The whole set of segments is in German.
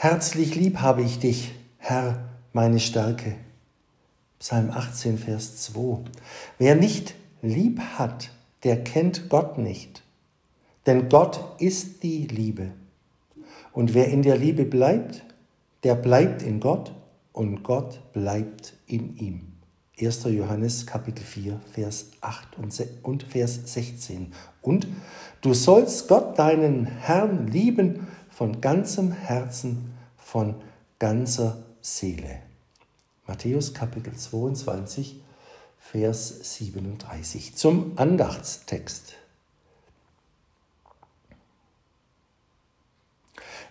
Herzlich lieb habe ich dich, Herr, meine Stärke. Psalm 18, Vers 2. Wer nicht lieb hat, der kennt Gott nicht. Denn Gott ist die Liebe. Und wer in der Liebe bleibt, der bleibt in Gott und Gott bleibt in ihm. 1. Johannes Kapitel 4, Vers 8 und Vers 16. Und du sollst Gott, deinen Herrn, lieben von ganzem Herzen, von ganzer Seele. Matthäus Kapitel 22, Vers 37. Zum Andachtstext.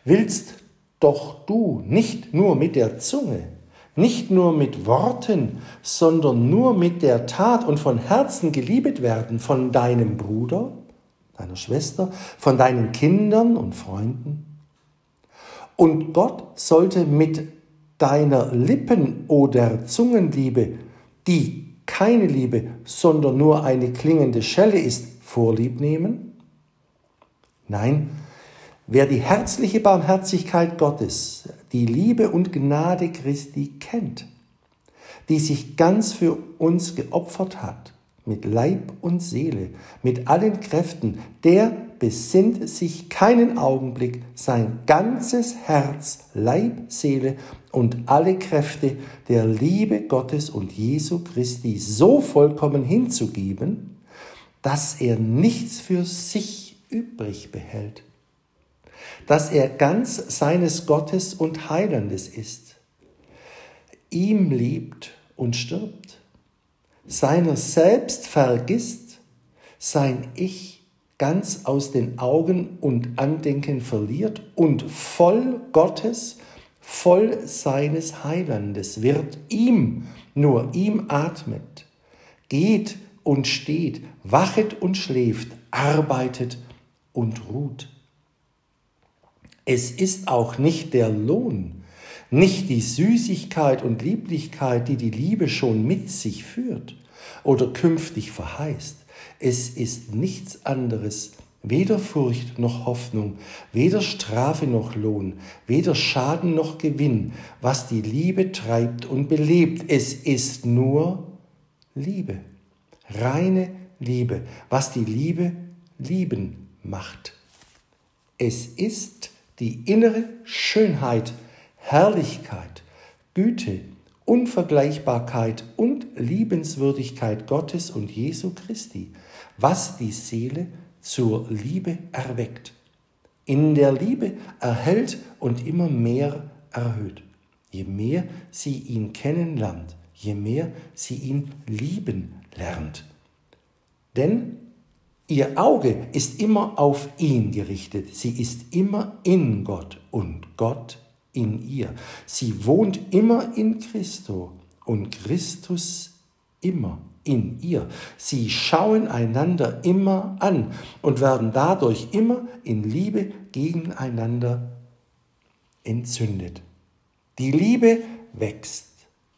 Willst doch du nicht nur mit der Zunge, nicht nur mit Worten, sondern nur mit der Tat und von Herzen geliebet werden von deinem Bruder, deiner Schwester, von deinen Kindern und Freunden. Und Gott sollte mit deiner Lippen oder Zungenliebe, die keine Liebe, sondern nur eine klingende Schelle ist, vorlieb nehmen? Nein, wer die herzliche Barmherzigkeit Gottes, die Liebe und Gnade Christi kennt, die sich ganz für uns geopfert hat, mit Leib und Seele, mit allen Kräften, der besinnt sich keinen Augenblick sein ganzes Herz, Leib, Seele und alle Kräfte der Liebe Gottes und Jesu Christi so vollkommen hinzugeben, dass er nichts für sich übrig behält, dass er ganz seines Gottes und Heilandes ist, ihm liebt und stirbt, seiner selbst vergisst, sein Ich ganz aus den Augen und Andenken verliert und voll Gottes, voll seines Heilandes wird, ihm, nur ihm atmet, geht und steht, wachet und schläft, arbeitet und ruht. Es ist auch nicht der Lohn, nicht die Süßigkeit und Lieblichkeit, die die Liebe schon mit sich führt oder künftig verheißt. Es ist nichts anderes, weder Furcht noch Hoffnung, weder Strafe noch Lohn, weder Schaden noch Gewinn, was die Liebe treibt und belebt. Es ist nur Liebe, reine Liebe, was die Liebe lieben macht. Es ist die innere Schönheit, Herrlichkeit, Güte, Unvergleichbarkeit und Liebenswürdigkeit Gottes und Jesu Christi, was die Seele zur Liebe erweckt, in der Liebe erhält und immer mehr erhöht. Je mehr sie ihn kennenlernt, je mehr sie ihn lieben lernt. Denn ihr Auge ist immer auf ihn gerichtet, sie ist immer in Gott und Gott in ihr. Sie wohnt immer in Christo und Christus immer in ihr. Sie schauen einander immer an und werden dadurch immer in Liebe gegeneinander entzündet. Die Liebe wächst,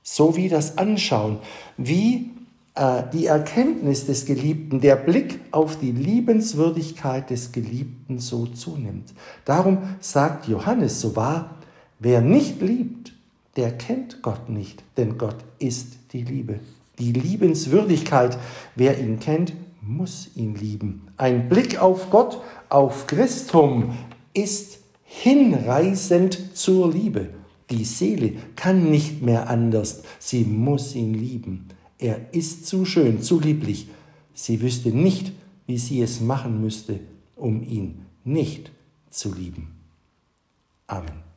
so wie das Anschauen, wie äh, die Erkenntnis des Geliebten, der Blick auf die Liebenswürdigkeit des Geliebten so zunimmt. Darum sagt Johannes so wahr, wer nicht liebt, der kennt Gott nicht, denn Gott ist die Liebe die Liebenswürdigkeit. Wer ihn kennt, muss ihn lieben. Ein Blick auf Gott, auf Christum ist hinreißend zur Liebe. Die Seele kann nicht mehr anders, sie muss ihn lieben. Er ist zu schön, zu lieblich. Sie wüsste nicht, wie sie es machen müsste, um ihn nicht zu lieben. Amen.